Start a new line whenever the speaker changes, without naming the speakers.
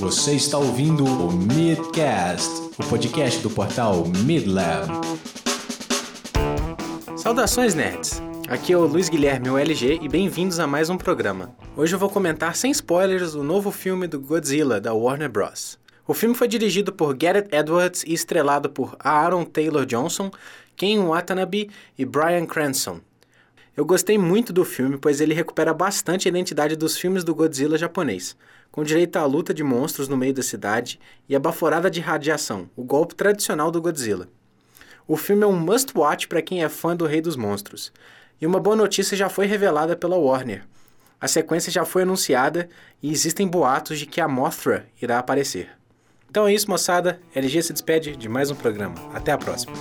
Você está ouvindo o Midcast, o podcast do portal Midlab.
Saudações, nerds! Aqui é o Luiz Guilherme, o LG, e bem-vindos a mais um programa. Hoje eu vou comentar sem spoilers o novo filme do Godzilla da Warner Bros. O filme foi dirigido por Gareth Edwards e estrelado por Aaron Taylor Johnson, Ken Watanabe e Bryan Cranston. Eu gostei muito do filme, pois ele recupera bastante a identidade dos filmes do Godzilla japonês, com direito à luta de monstros no meio da cidade e a baforada de radiação, o golpe tradicional do Godzilla. O filme é um must-watch para quem é fã do Rei dos Monstros. E uma boa notícia já foi revelada pela Warner. A sequência já foi anunciada e existem boatos de que a Mothra irá aparecer. Então é isso, moçada. LG se despede de mais um programa. Até a próxima.